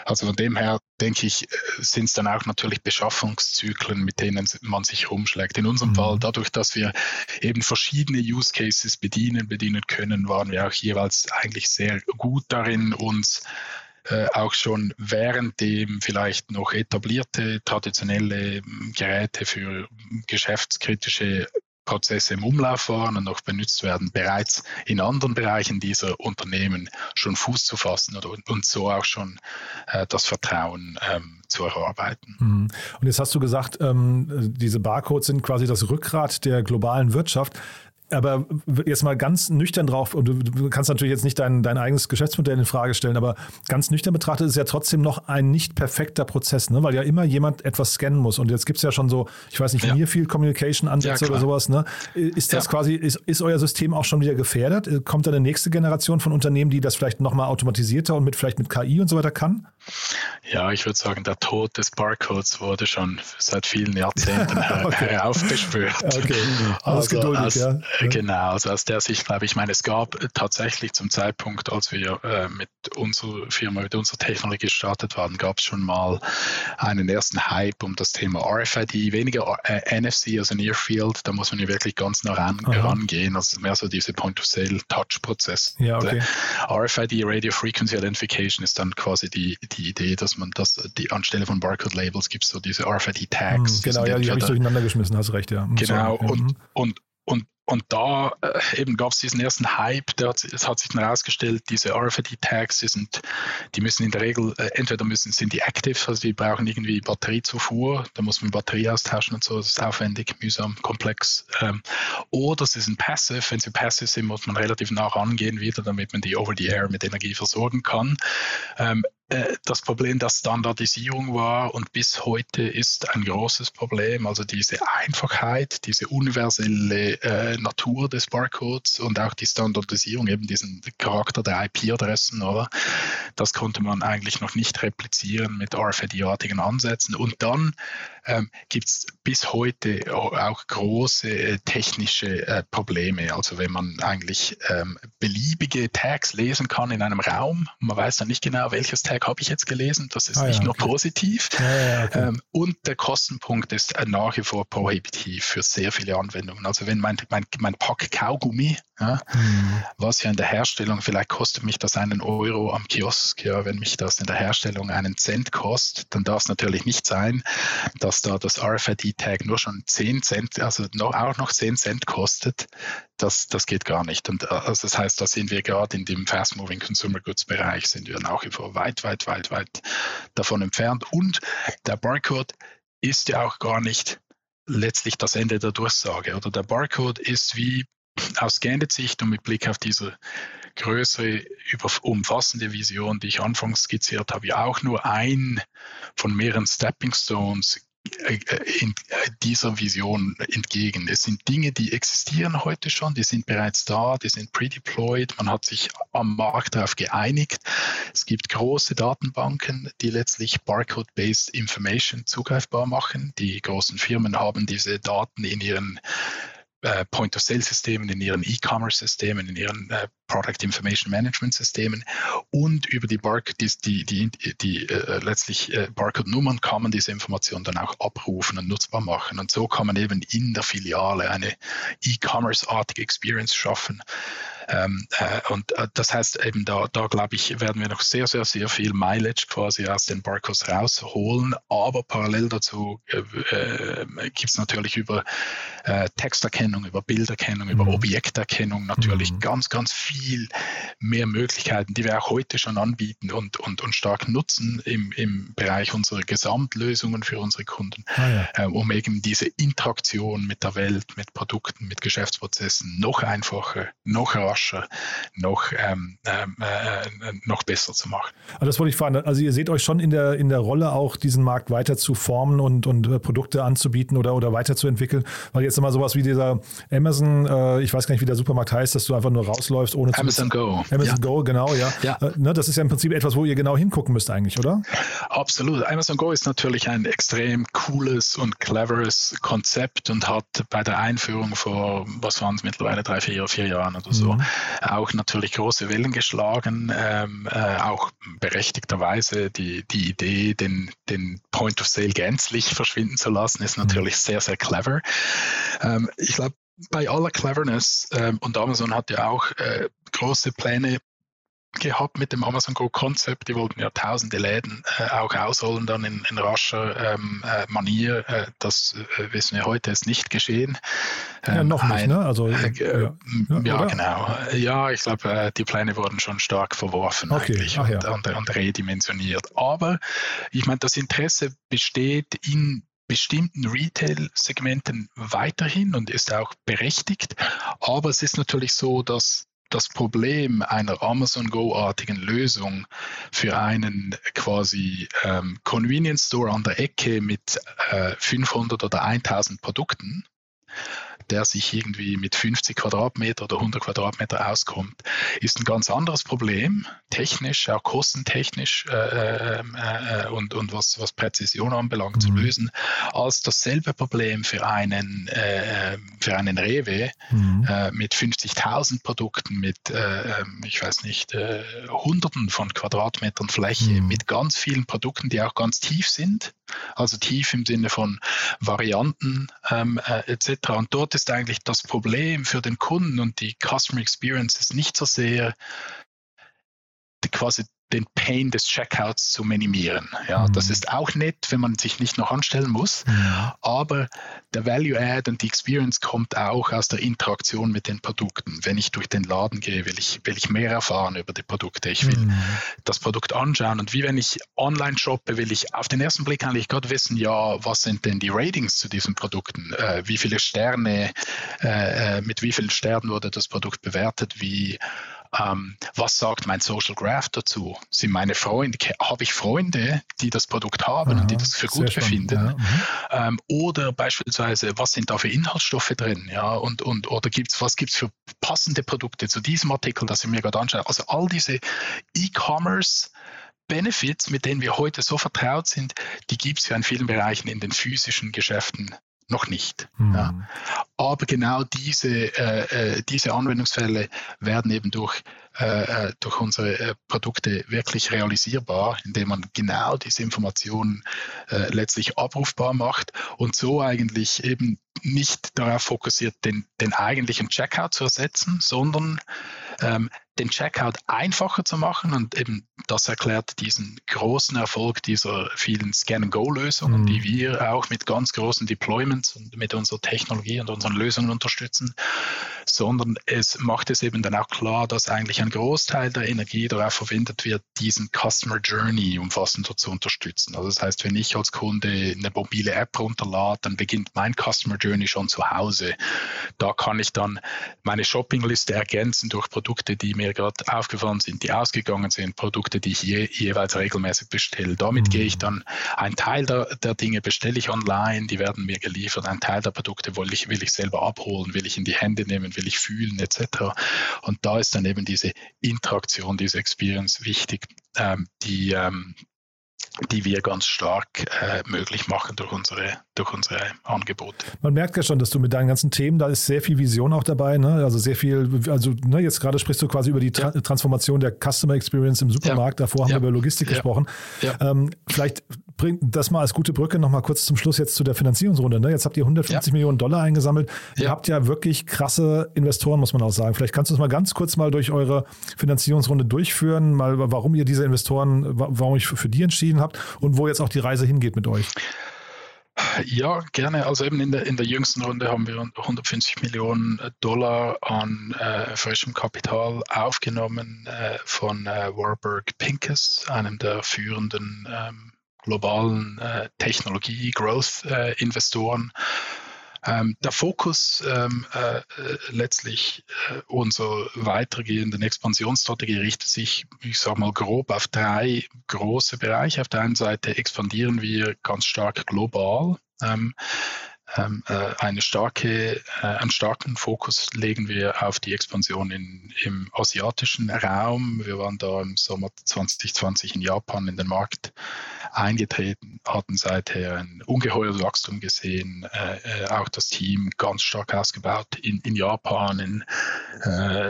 also von dem her denke ich, sind es dann auch natürlich Beschaffungszyklen, mit denen man sich rumschlägt. In unserem mhm. Fall, dadurch, dass wir eben verschiedene Use Cases bedienen, bedienen können, waren wir auch jeweils eigentlich sehr gut darin, uns äh, auch schon während dem vielleicht noch etablierte traditionelle Geräte für geschäftskritische Prozesse im Umlauf waren und noch benutzt werden, bereits in anderen Bereichen dieser Unternehmen schon Fuß zu fassen oder, und so auch schon äh, das Vertrauen ähm, zu erarbeiten. Mhm. Und jetzt hast du gesagt, ähm, diese Barcodes sind quasi das Rückgrat der globalen Wirtschaft. Aber jetzt mal ganz nüchtern drauf, und du, kannst natürlich jetzt nicht dein, dein eigenes Geschäftsmodell in Frage stellen, aber ganz nüchtern betrachtet ist ja trotzdem noch ein nicht perfekter Prozess, ne? weil ja immer jemand etwas scannen muss. Und jetzt gibt es ja schon so, ich weiß nicht, ja. Near Field Communication Ansätze ja, oder sowas. Ne? Ist das ja. quasi, ist, ist euer System auch schon wieder gefährdet? Kommt da eine nächste Generation von Unternehmen, die das vielleicht nochmal automatisierter und mit vielleicht mit KI und so weiter kann? Ja, ich würde sagen, der Tod des Barcodes wurde schon seit vielen Jahrzehnten okay. heraufgespürt. Okay, alles also als, ja. Genau, also aus der Sicht glaube ich, ich meine, es gab tatsächlich zum Zeitpunkt, als wir äh, mit unserer Firma, mit unserer Technologie gestartet waren, gab es schon mal einen ersten Hype um das Thema RFID, weniger äh, NFC, also Near Field, da muss man ja wirklich ganz nah ran, rangehen, also mehr so diese Point-of-Sale-Touch-Prozess. Ja, okay. RFID, Radio Frequency Identification, ist dann quasi die, die Idee, dass man das, die anstelle von Barcode-Labels gibt es so diese RFID-Tags. Hm, genau, ja, die habe ich durcheinander geschmissen, hast recht, ja. Genau, so, und, ja. und, und und da äh, eben gab es diesen ersten Hype, der hat, es hat sich dann herausgestellt, diese RFID-Tags, die, die müssen in der Regel, äh, entweder müssen, sind die active, also die brauchen irgendwie Batteriezufuhr, da muss man Batterie austauschen und so, das ist aufwendig, mühsam, komplex. Ähm, oder sie sind passive, wenn sie passive sind, muss man relativ nah rangehen wieder, damit man die over the air mit Energie versorgen kann. Ähm, äh, das Problem der Standardisierung war und bis heute ist ein großes Problem. Also diese Einfachheit, diese universelle äh, Natur des Barcodes und auch die Standardisierung, eben diesen Charakter der IP-Adressen, oder? Das konnte man eigentlich noch nicht replizieren mit RFID-artigen Ansätzen. Und dann ähm, gibt es bis heute auch große äh, technische äh, Probleme. Also wenn man eigentlich ähm, beliebige Tags lesen kann in einem Raum, man weiß dann nicht genau, welches Tag habe ich jetzt gelesen, das ist ah, nicht ja, nur positiv. Ja, okay. ähm, und der Kostenpunkt ist nach wie vor prohibitiv für sehr viele Anwendungen. Also wenn mein, mein, mein Pack Kaugummi, ja, mhm. was ja in der Herstellung, vielleicht kostet mich das einen Euro am Kiosk, ja, wenn mich das in der Herstellung einen Cent kostet, dann darf es natürlich nicht sein, dass dass da das RFID-Tag nur schon 10 Cent, also noch, auch noch 10 Cent kostet, das, das geht gar nicht. Und äh, also das heißt, da sind wir gerade in dem Fast-Moving Consumer Goods-Bereich, sind wir nach wie vor weit, weit, weit, weit davon entfernt. Und der Barcode ist ja auch gar nicht letztlich das Ende der Durchsage. Oder der Barcode ist wie aus Scannet-Sicht und mit Blick auf diese größere, umfassende Vision, die ich anfangs skizziert habe, ja auch nur ein von mehreren Stepping Stones dieser Vision entgegen. Es sind Dinge, die existieren heute schon, die sind bereits da, die sind pre-deployed, man hat sich am Markt darauf geeinigt. Es gibt große Datenbanken, die letztlich Barcode-based Information zugreifbar machen. Die großen Firmen haben diese Daten in ihren äh, Point-of-Sale-Systemen, in ihren E-Commerce-Systemen, in ihren äh, Product Information Management-Systemen und über die, Barc die, die, die, die äh, letztlich äh, Barcode-Nummern kann man diese Information dann auch abrufen und nutzbar machen. Und so kann man eben in der Filiale eine E-Commerce-artige Experience schaffen, ähm, äh, und äh, das heißt eben da, da glaube ich, werden wir noch sehr, sehr, sehr viel Mileage quasi aus den Barcodes rausholen. Aber parallel dazu äh, äh gibt es natürlich über Texterkennung, über Bilderkennung, mhm. über Objekterkennung natürlich mhm. ganz, ganz viel mehr Möglichkeiten, die wir auch heute schon anbieten und, und, und stark nutzen im, im Bereich unserer Gesamtlösungen für unsere Kunden, ah, ja. um eben diese Interaktion mit der Welt, mit Produkten, mit Geschäftsprozessen noch einfacher, noch rascher rascher noch, ähm, ähm, äh, noch besser zu machen. Also das wollte ich fragen. Also ihr seht euch schon in der, in der Rolle auch, diesen Markt weiter zu formen und, und äh, Produkte anzubieten oder, oder weiterzuentwickeln. Weil jetzt immer sowas wie dieser Amazon, äh, ich weiß gar nicht, wie der Supermarkt heißt, dass du einfach nur rausläufst ohne Amazon zu Go. Amazon ja. Go, genau, ja. ja. Äh, ne, das ist ja im Prinzip etwas, wo ihr genau hingucken müsst eigentlich, oder? Absolut. Amazon Go ist natürlich ein extrem cooles und cleveres Konzept und hat bei der Einführung vor, was waren es mittlerweile, drei, vier, vier Jahren oder so, mhm auch natürlich große Wellen geschlagen, ähm, äh, auch berechtigterweise die, die Idee, den, den Point of Sale gänzlich verschwinden zu lassen, ist mhm. natürlich sehr, sehr clever. Ähm, ich glaube, bei aller Cleverness, ähm, und Amazon hat ja auch äh, große Pläne gehabt mit dem Amazon Go Konzept. Die wollten ja tausende Läden äh, auch ausrollen dann in, in rascher ähm, äh, Manier. Äh, das äh, wissen wir heute ist nicht geschehen. Ähm, ja, noch nicht, ein, ne? Also, äh, ja, ja genau. Ja, ich glaube, äh, die Pläne wurden schon stark verworfen okay. eigentlich und, ja. und, und, redimensioniert. Aber ich meine, das Interesse besteht in bestimmten Retail-Segmenten weiterhin und ist auch berechtigt. Aber es ist natürlich so, dass das Problem einer Amazon Go-artigen Lösung für einen quasi ähm, Convenience Store an der Ecke mit äh, 500 oder 1000 Produkten der sich irgendwie mit 50 Quadratmeter oder 100 Quadratmeter auskommt, ist ein ganz anderes Problem, technisch, auch kostentechnisch äh, ähm, äh, und, und was, was Präzision anbelangt, mhm. zu lösen, als dasselbe Problem für einen, äh, für einen Rewe mhm. Äh, mit 50.000 Produkten, mit, äh, ähm, ich weiß nicht, äh, Hunderten von Quadratmetern Fläche, mhm. mit ganz vielen Produkten, die auch ganz tief sind, also tief im Sinne von Varianten ähm, etc. Und dort ist eigentlich das Problem für den Kunden und die Customer Experience ist nicht so sehr quasi den Pain des Checkouts zu minimieren. Ja, mhm. Das ist auch nett, wenn man sich nicht noch anstellen muss, mhm. aber der Value Add und die Experience kommt auch aus der Interaktion mit den Produkten. Wenn ich durch den Laden gehe, will ich, will ich mehr erfahren über die Produkte. Ich will mhm. das Produkt anschauen und wie wenn ich online shoppe, will ich auf den ersten Blick eigentlich gerade wissen, ja, was sind denn die Ratings zu diesen Produkten? Äh, wie viele Sterne, äh, äh mit wie vielen Sternen wurde das Produkt bewertet? Wie ähm, was sagt mein Social Graph dazu? Sind meine Freunde, habe ich Freunde, die das Produkt haben Aha, und die das für gut befinden? Ja, mhm. ähm, oder beispielsweise, was sind da für Inhaltsstoffe drin? Ja, und, und oder gibt's, was gibt es für passende Produkte zu diesem Artikel, das ich mir gerade anschaue? Also all diese E-Commerce Benefits, mit denen wir heute so vertraut sind, die gibt es ja in vielen Bereichen in den physischen Geschäften noch nicht. Mhm. Ja. Aber genau diese, äh, äh, diese Anwendungsfälle werden eben durch, äh, äh, durch unsere äh, Produkte wirklich realisierbar, indem man genau diese Informationen äh, letztlich abrufbar macht und so eigentlich eben nicht darauf fokussiert, den, den eigentlichen Checkout zu ersetzen, sondern ähm, den Checkout einfacher zu machen und eben das erklärt diesen großen Erfolg dieser vielen Scan-and-Go-Lösungen, mhm. die wir auch mit ganz großen Deployments und mit unserer Technologie und unseren Lösungen unterstützen, sondern es macht es eben dann auch klar, dass eigentlich ein Großteil der Energie darauf verwendet wird, diesen Customer Journey umfassender zu unterstützen. Also das heißt, wenn ich als Kunde eine mobile App runterlade, dann beginnt mein Customer Journey schon zu Hause. Da kann ich dann meine Shoppingliste ergänzen durch Produkte, die mir gerade aufgefallen sind, die ausgegangen sind, Produkte, die ich je, jeweils regelmäßig bestelle. Damit mhm. gehe ich dann, ein Teil der, der Dinge bestelle ich online, die werden mir geliefert, ein Teil der Produkte will ich, will ich selber abholen, will ich in die Hände nehmen, will ich fühlen etc. Und da ist dann eben diese Interaktion, diese Experience wichtig, ähm, die, ähm, die wir ganz stark äh, möglich machen durch unsere, durch unsere Angebote. Man merkt ja schon, dass du mit deinen ganzen Themen, da ist sehr viel Vision auch dabei, ne? also sehr viel, also ne, jetzt gerade sprichst du quasi über die Tra ja. Transformation der Customer Experience im Supermarkt, ja. davor haben ja. wir über Logistik gesprochen. Ähm, vielleicht bringt das mal als gute Brücke nochmal kurz zum Schluss jetzt zu der Finanzierungsrunde. Ne? Jetzt habt ihr 150 Millionen Dollar eingesammelt. Ihr habt ja wirklich krasse Investoren, muss man auch sagen. Vielleicht kannst du es mal ganz kurz mal durch eure Finanzierungsrunde durchführen, mal warum ihr diese Investoren, warum ich für die entschieden habt und wo jetzt auch die Reise hingeht mit euch. Ja, gerne. Also eben in der, in der jüngsten Runde haben wir 150 Millionen Dollar an äh, frischem Kapital aufgenommen äh, von äh, Warburg Pincus, einem der führenden ähm, globalen äh, Technologie-Growth-Investoren. Äh, ähm, der Fokus ähm, äh, letztlich äh, unserer weitergehenden Expansionsstrategie richtet sich, ich sage mal grob, auf drei große Bereiche. Auf der einen Seite expandieren wir ganz stark global. Ähm, ähm, äh, eine starke, äh, einen starken Fokus legen wir auf die Expansion in, im asiatischen Raum. Wir waren da im Sommer 2020 in Japan in den Markt eingetreten, hatten seither ein ungeheures Wachstum gesehen, äh, auch das Team ganz stark ausgebaut in, in Japan, in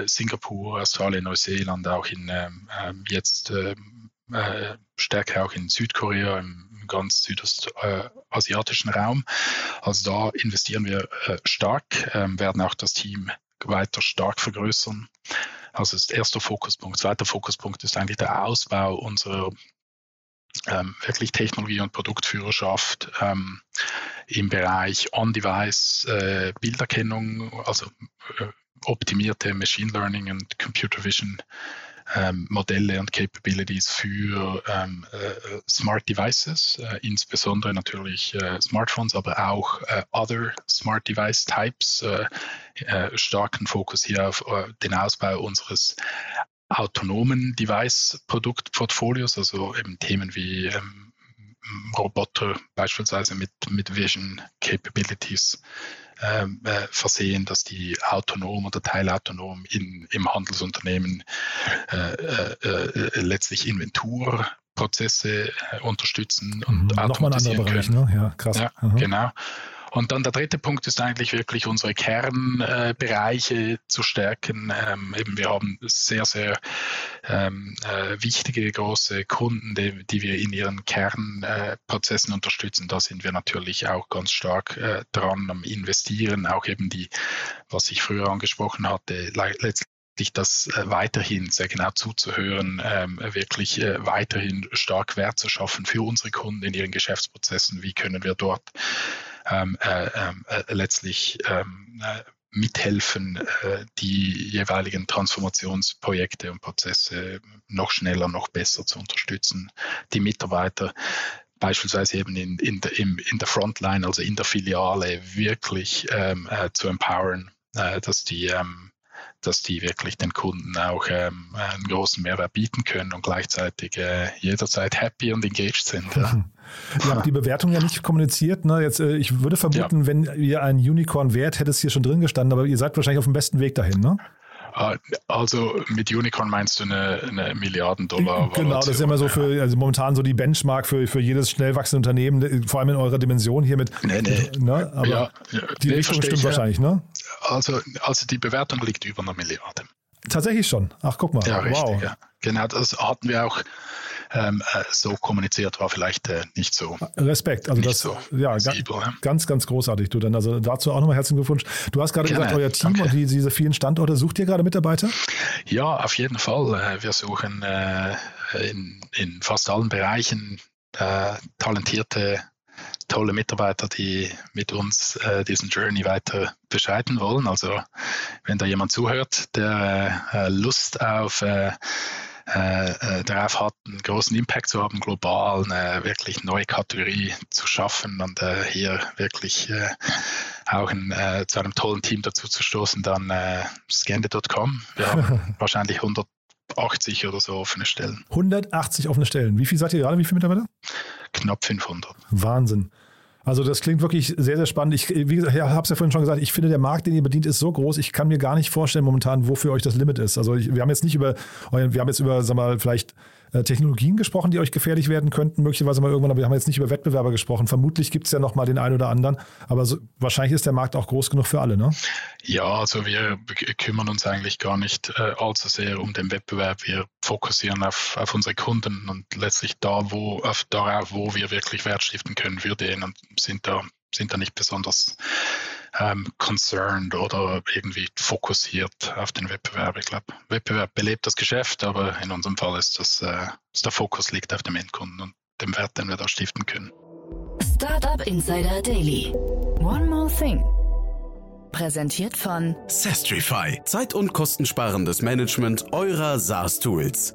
Singapur, Australien, Neuseeland, auch in ähm, ähm, jetzt stärker auch in Südkorea, im ganz südostasiatischen Raum. Also da investieren wir äh, stark, ähm, werden auch das Team weiter stark vergrößern. Also das ist erster Fokuspunkt. Zweiter Fokuspunkt ist eigentlich der Ausbau unserer ähm, wirklich Technologie- und Produktführerschaft ähm, im Bereich On-Device äh, Bilderkennung, also äh, optimierte Machine Learning und Computer Vision ähm, Modelle und Capabilities für ähm, äh, Smart Devices, äh, insbesondere natürlich äh, Smartphones, aber auch äh, Other Smart Device Types. Äh, äh, starken Fokus hier auf den Ausbau unseres autonomen Device-Produktportfolios, also eben Themen wie ähm, Roboter beispielsweise mit, mit Vision Capabilities versehen, dass die autonom oder teilautonom in, im Handelsunternehmen äh, äh, äh letztlich Inventurprozesse äh, unterstützen und mhm, Nochmal ein anderer Bereich, ne? Ja, krass. Ja, genau. Und dann der dritte Punkt ist eigentlich wirklich unsere Kernbereiche zu stärken. Ähm, eben wir haben sehr, sehr ähm, äh, wichtige große Kunden, die, die, wir in ihren Kernprozessen äh, unterstützen. Da sind wir natürlich auch ganz stark äh, dran am Investieren, auch eben die, was ich früher angesprochen hatte, letztlich das äh, weiterhin sehr genau zuzuhören, ähm, wirklich äh, weiterhin stark Wert zu schaffen für unsere Kunden in ihren Geschäftsprozessen. Wie können wir dort ähm, äh, ähm, äh, letztlich ähm, äh, mithelfen, äh, die jeweiligen Transformationsprojekte und Prozesse noch schneller, noch besser zu unterstützen, die Mitarbeiter beispielsweise eben in, in, der, in der Frontline, also in der Filiale, wirklich ähm, äh, zu empowern, äh, dass die ähm, dass die wirklich den Kunden auch ähm, einen großen Mehrwert bieten können und gleichzeitig äh, jederzeit happy und engaged sind. Ja. Ihr habt die Bewertung ja nicht kommuniziert. Ne? Jetzt, äh, ich würde vermuten, ja. wenn ihr ein Unicorn wärt, hätte es hier schon drin gestanden, aber ihr seid wahrscheinlich auf dem besten Weg dahin, ne? Ah, also mit Unicorn meinst du eine, eine Milliarden-Dollar? Genau, das ist immer so für, also momentan so die Benchmark für, für jedes schnell wachsende Unternehmen, vor allem in eurer Dimension hier mit. Nee, nee. Ne? Aber ja, ja, die nee, Richtung stimmt wahrscheinlich, ne? Also, also die Bewertung liegt über einer Milliarde. Tatsächlich schon. Ach, guck mal. Ja, richtig, wow. ja. Genau, das hatten wir auch ähm, äh, so kommuniziert, war vielleicht äh, nicht so. Respekt, also das so ja, visibel, ganz, ganz, ganz großartig. Du dann also dazu auch nochmal herzlichen Glückwunsch. Du hast gerade gesagt, euer Team danke. und die, diese vielen Standorte, sucht ihr gerade Mitarbeiter? Ja, auf jeden Fall. Äh, wir suchen äh, in, in fast allen Bereichen äh, talentierte tolle Mitarbeiter, die mit uns äh, diesen Journey weiter beschreiten wollen. Also wenn da jemand zuhört, der äh, Lust auf äh, äh, äh, darauf hat, einen großen Impact zu haben, global eine wirklich neue Kategorie zu schaffen und äh, hier wirklich auch ein, äh, zu einem tollen Team dazu zu stoßen, dann äh, scande.com. Wir haben wahrscheinlich 180 oder so offene Stellen. 180 offene Stellen. Wie viel seid ihr gerade? Wie viele Mitarbeiter? Knapp 500. Wahnsinn. Also das klingt wirklich sehr, sehr spannend. Ich, wie gesagt, ich habe es ja vorhin schon gesagt, ich finde, der Markt, den ihr bedient, ist so groß, ich kann mir gar nicht vorstellen momentan, wofür euch das Limit ist. Also ich, wir haben jetzt nicht über, wir haben jetzt über, sag mal, vielleicht Technologien gesprochen, die euch gefährlich werden könnten, möglicherweise mal irgendwann, aber wir haben jetzt nicht über Wettbewerber gesprochen. Vermutlich gibt es ja noch mal den einen oder anderen, aber so, wahrscheinlich ist der Markt auch groß genug für alle, ne? Ja, also wir kümmern uns eigentlich gar nicht äh, allzu sehr um den Wettbewerb. Wir fokussieren auf, auf unsere Kunden und letztlich da, wo, auf darauf, wo wir wirklich Wert stiften können für den und sind da, sind da nicht besonders ähm, concerned oder irgendwie fokussiert auf den Wettbewerb. Ich glaube, Wettbewerb belebt das Geschäft, aber in unserem Fall ist das, äh, ist der Fokus liegt auf dem Endkunden und dem Wert, den wir da stiften können. Startup Insider Daily. One more thing. Präsentiert von Sestrify. Zeit- und kostensparendes Management eurer SaaS-Tools.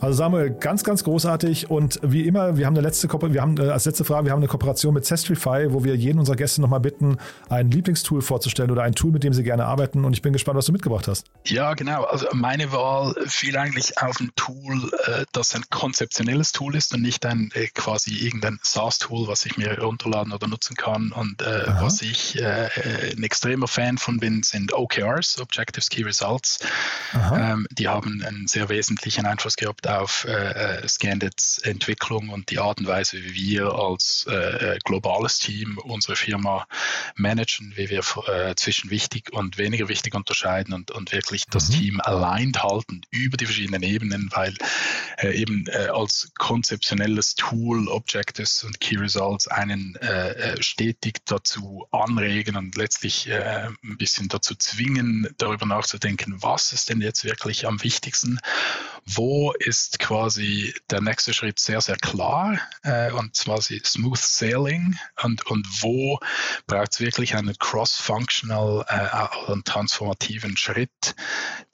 Also Samuel, ganz, ganz großartig und wie immer, wir haben eine letzte, wir haben äh, als letzte Frage, wir haben eine Kooperation mit Zestrify, wo wir jeden unserer Gäste nochmal bitten, ein Lieblingstool vorzustellen oder ein Tool, mit dem sie gerne arbeiten und ich bin gespannt, was du mitgebracht hast. Ja, genau. Also meine Wahl fiel eigentlich auf ein Tool, äh, das ein konzeptionelles Tool ist und nicht ein äh, quasi irgendein SaaS-Tool, was ich mir runterladen oder nutzen kann und äh, was ich äh, ein extremer Fan von bin, sind OKRs, Objectives Key Results. Ähm, die haben einen sehr wesentlichen Einfluss gehabt auf äh, äh, Scandits Entwicklung und die Art und Weise, wie wir als äh, äh, globales Team unsere Firma managen, wie wir äh, zwischen wichtig und weniger wichtig unterscheiden und, und wirklich das mhm. Team aligned halten über die verschiedenen Ebenen, weil äh, eben als konzeptionelles Tool Objectives und Key Results einen stetig dazu anregen und letztlich ein bisschen dazu zwingen, darüber nachzudenken, was ist denn jetzt wirklich am wichtigsten wo ist quasi der nächste Schritt sehr, sehr klar äh, und zwar Smooth Sailing und, und wo braucht es wirklich einen cross-functional äh, und transformativen Schritt,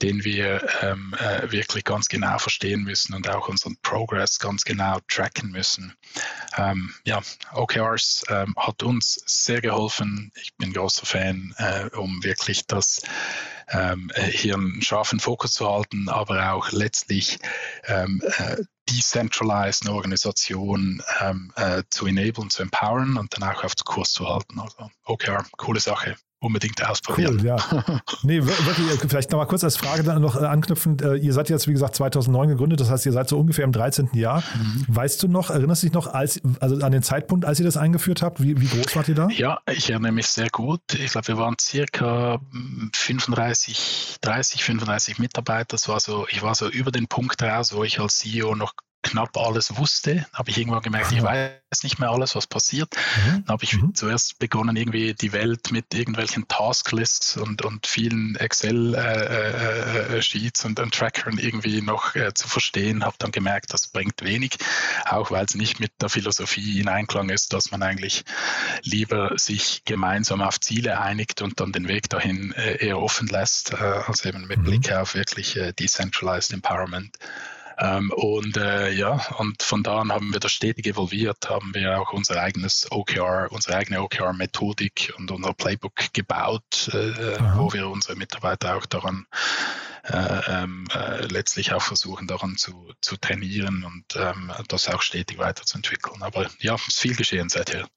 den wir ähm, äh, wirklich ganz genau verstehen müssen und auch unseren Progress ganz genau tracken müssen. Ähm, ja, OKRs ähm, hat uns sehr geholfen. Ich bin großer Fan, äh, um wirklich das ähm, äh, hier einen scharfen Fokus zu halten, aber auch letztlich ähm, äh, decentralized Organisation ähm, äh, zu enablen, zu empowern und dann auch auf den Kurs zu halten. Also OKR, coole Sache unbedingt ausprobieren. Cool, ja. nee, wirklich, äh, vielleicht nochmal kurz als Frage dann noch äh, anknüpfend. Äh, ihr seid jetzt, wie gesagt, 2009 gegründet, das heißt, ihr seid so ungefähr im 13. Jahr. Mhm. Weißt du noch, erinnerst du dich noch als, also an den Zeitpunkt, als ihr das eingeführt habt? Wie, wie groß wart ihr da? Ja, ich erinnere mich sehr gut. Ich glaube, wir waren circa 35, 30, 35 Mitarbeiter. Das war so, ich war so über den Punkt raus, wo ich als CEO noch knapp alles wusste. habe ich irgendwann gemerkt, ich weiß nicht mehr alles, was passiert. Mhm. Dann habe ich mhm. zuerst begonnen, irgendwie die Welt mit irgendwelchen Tasklists und, und vielen Excel-Sheets äh, äh, und, und Trackern irgendwie noch äh, zu verstehen. Habe dann gemerkt, das bringt wenig, auch weil es nicht mit der Philosophie in Einklang ist, dass man eigentlich lieber sich gemeinsam auf Ziele einigt und dann den Weg dahin äh, eher offen lässt, äh, als eben mit mhm. Blick auf wirklich äh, Decentralized Empowerment. Ähm, und äh, ja, und von da an haben wir das stetig evolviert, haben wir auch unser eigenes OKR, unsere eigene OKR-Methodik und unser Playbook gebaut, äh, wo wir unsere Mitarbeiter auch daran äh, ähm, äh, letztlich auch versuchen, daran zu, zu trainieren und ähm, das auch stetig weiterzuentwickeln. Aber ja, es ist viel geschehen seither.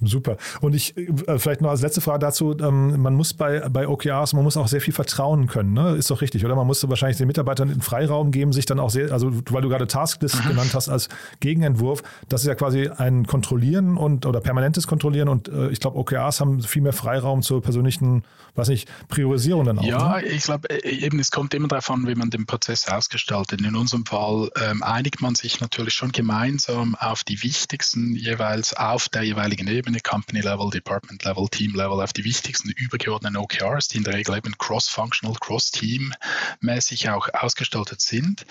Super. Und ich, äh, vielleicht noch als letzte Frage dazu, ähm, man muss bei, bei OKRs, man muss auch sehr viel vertrauen können, ne? Ist doch richtig, oder? Man muss wahrscheinlich den Mitarbeitern den Freiraum geben, sich dann auch sehr, also weil du gerade Tasklist genannt hast als Gegenentwurf, das ist ja quasi ein Kontrollieren und oder permanentes Kontrollieren und äh, ich glaube, OKRs haben viel mehr Freiraum zur persönlichen, weiß nicht, Priorisierung dann auch. Ja, ne? ich glaube, äh, eben, es kommt immer darauf an, wie man den Prozess ausgestaltet. In unserem Fall ähm, einigt man sich natürlich schon gemeinsam auf die wichtigsten jeweils auf der jeweiligen Ebene Ebene, Company Level, Department Level, Team Level, auf die wichtigsten übergeordneten OKRs, die in der Regel eben cross-functional, cross-team-mäßig auch ausgestaltet sind.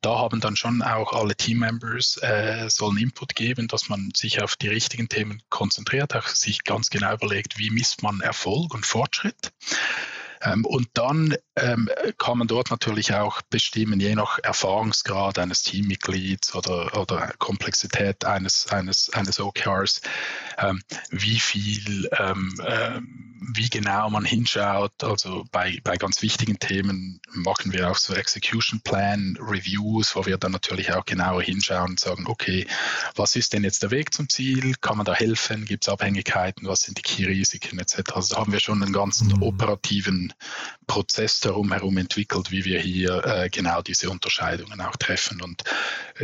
Da haben dann schon auch alle Team-Members äh, sollen Input geben, dass man sich auf die richtigen Themen konzentriert, auch sich ganz genau überlegt, wie misst man Erfolg und Fortschritt. Ähm, und dann ähm, kann man dort natürlich auch bestimmen, je nach Erfahrungsgrad eines Teammitglieds oder, oder Komplexität eines, eines, eines OKRs, ähm, wie viel, wie genau man hinschaut. Also bei, bei ganz wichtigen Themen machen wir auch so Execution Plan Reviews, wo wir dann natürlich auch genauer hinschauen und sagen, okay, was ist denn jetzt der Weg zum Ziel? Kann man da helfen? Gibt es Abhängigkeiten? Was sind die Key-Risiken etc.? Also da haben wir schon einen ganzen mhm. operativen Prozess darum herum entwickelt, wie wir hier äh, genau diese Unterscheidungen auch treffen und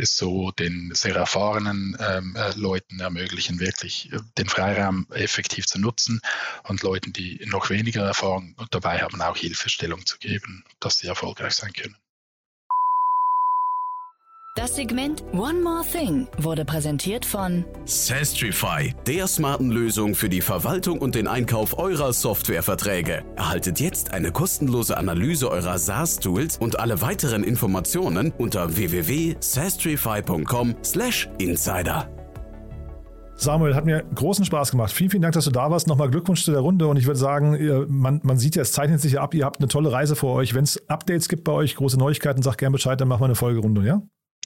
so den sehr erfahrenen ähm, äh, Leuten ermöglichen, wirklich äh, den Freiraum effektiv zu nutzen und Leuten, die noch weniger Erfahrung dabei haben, auch Hilfestellung zu geben, dass sie erfolgreich sein können. Das Segment One More Thing wurde präsentiert von Sastrify, der smarten Lösung für die Verwaltung und den Einkauf eurer Softwareverträge. Erhaltet jetzt eine kostenlose Analyse eurer SaaS-Tools und alle weiteren Informationen unter www.sastrify.com/insider. Samuel, hat mir großen Spaß gemacht. Vielen, vielen Dank, dass du da warst. Nochmal Glückwunsch zu der Runde. Und ich würde sagen, man, man sieht ja, es zeichnet sich ja ab. Ihr habt eine tolle Reise vor euch. Wenn es Updates gibt bei euch, große Neuigkeiten, sag gerne Bescheid, dann machen wir eine Folgerunde, ja?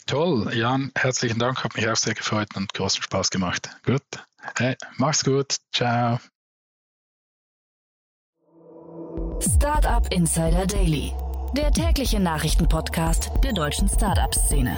Toll, Jan, herzlichen Dank, hat mich auch sehr gefreut und großen Spaß gemacht. Gut, hey, mach's gut, ciao. Startup Insider Daily, der tägliche Nachrichtenpodcast der deutschen Startup-Szene.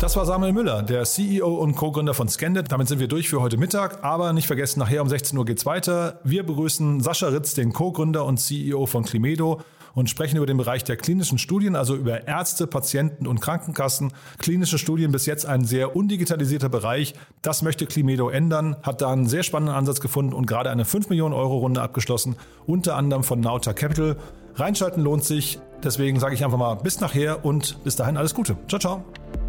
Das war Samuel Müller, der CEO und Co-Gründer von Scandit. Damit sind wir durch für heute Mittag. Aber nicht vergessen, nachher um 16 Uhr geht's weiter. Wir begrüßen Sascha Ritz, den Co-Gründer und CEO von Climedo und sprechen über den Bereich der klinischen Studien, also über Ärzte, Patienten und Krankenkassen. Klinische Studien bis jetzt ein sehr undigitalisierter Bereich. Das möchte Climedo ändern, hat da einen sehr spannenden Ansatz gefunden und gerade eine 5 Millionen Euro Runde abgeschlossen, unter anderem von Nauta Capital. Reinschalten lohnt sich. Deswegen sage ich einfach mal bis nachher und bis dahin alles Gute. Ciao, ciao.